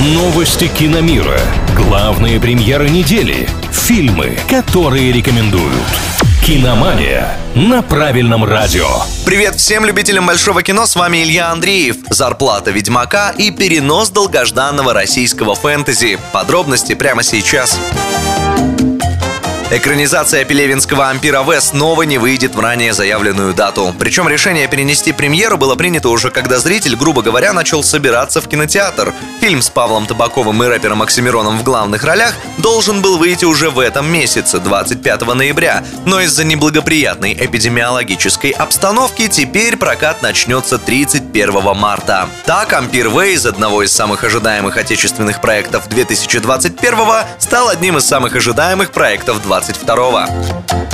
Новости киномира. Главные премьеры недели. Фильмы, которые рекомендуют. Киномания на правильном радио. Привет всем любителям большого кино, с вами Илья Андреев. Зарплата Ведьмака и перенос долгожданного российского фэнтези. Подробности прямо сейчас. Экранизация пелевинского ампира В снова не выйдет в ранее заявленную дату. Причем решение перенести премьеру было принято уже когда зритель, грубо говоря, начал собираться в кинотеатр. Фильм с Павлом Табаковым и рэпером Оксимироном в главных ролях должен был выйти уже в этом месяце, 25 ноября. Но из-за неблагоприятной эпидемиологической обстановки теперь прокат начнется 31 марта. Так, Ампир из одного из самых ожидаемых отечественных проектов 2021 стал одним из самых ожидаемых проектов 20 22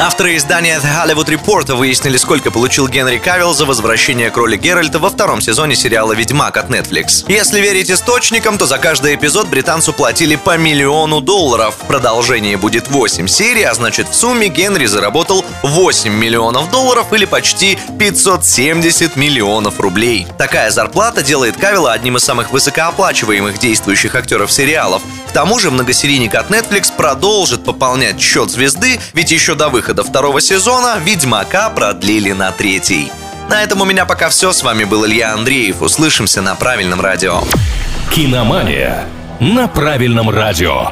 Авторы издания The Hollywood Report выяснили, сколько получил Генри Кавилл за возвращение к роли Геральта во втором сезоне сериала «Ведьмак» от Netflix. Если верить источникам, то за каждый эпизод британцу платили по миллиону долларов. Продолжение будет 8 серий, а значит в сумме Генри заработал 8 миллионов долларов или почти 570 миллионов рублей. Такая зарплата делает Кавилла одним из самых высокооплачиваемых действующих актеров сериалов. К тому же многосерийник от Netflix продолжит пополнять счет звезды, ведь еще до выхода второго сезона «Ведьмака» продлили на третий. На этом у меня пока все. С вами был Илья Андреев. Услышимся на правильном радио. Киномания на правильном радио.